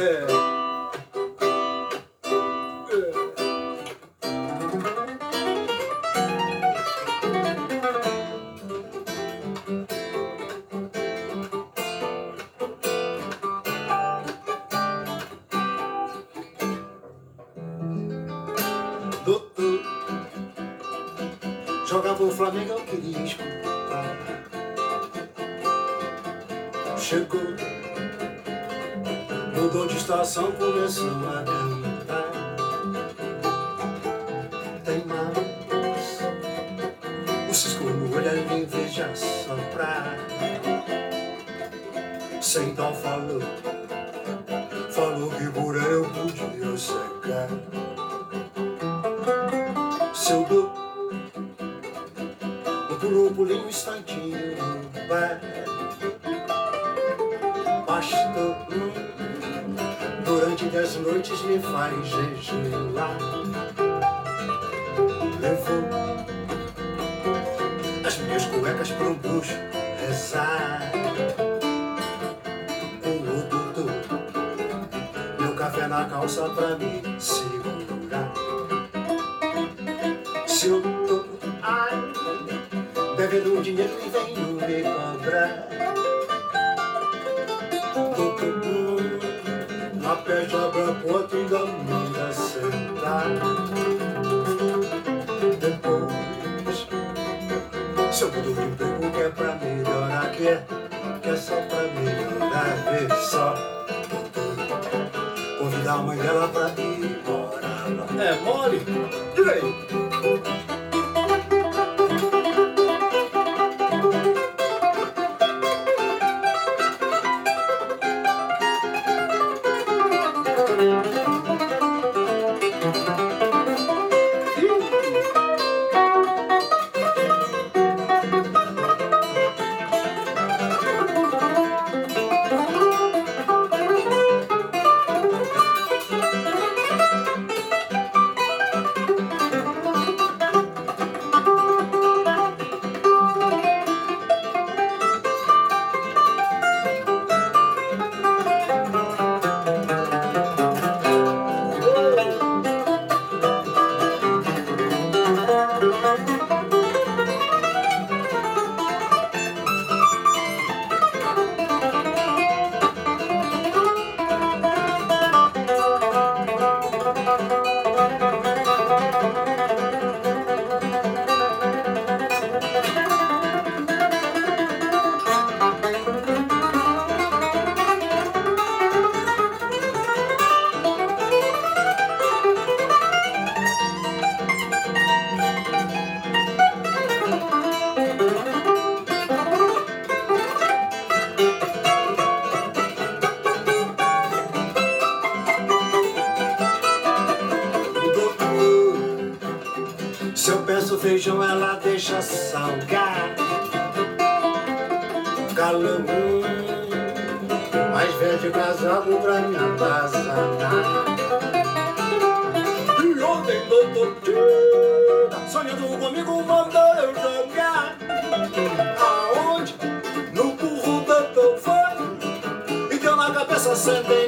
É. Doutor, jogava o Flamengo ao querisco. Chegou mudou de estação, começou a cantar. Tem mais, o cisco no olho em vez de assoprar. Sem então falou, falou que por eu podia secar. Seu dor pulou, pulei um instantinho no bar. Bastou durante dez noites me faz jejuar. Levou as minhas cuecas para um bucho rezar. O doutor, meu café na calça pra me segurar. Se eu tô, ai, devendo dinheiro e venho me cobrar. Peste abre a porta ainda manda sentar. Depois, se eu mudo de emprego que é pra melhorar, que é, que é só pra melhorar, vê só. Convidar a mãe dela pra ir morar lá. É mole? E aí? Se feijão, ela deixa salgar. Calor, mais verde casado pra me atazanar. E ontem, doutor, sonhando comigo, mandou eu jogar. Aonde? No burro, doutor, foi. E deu na cabeça, centenil.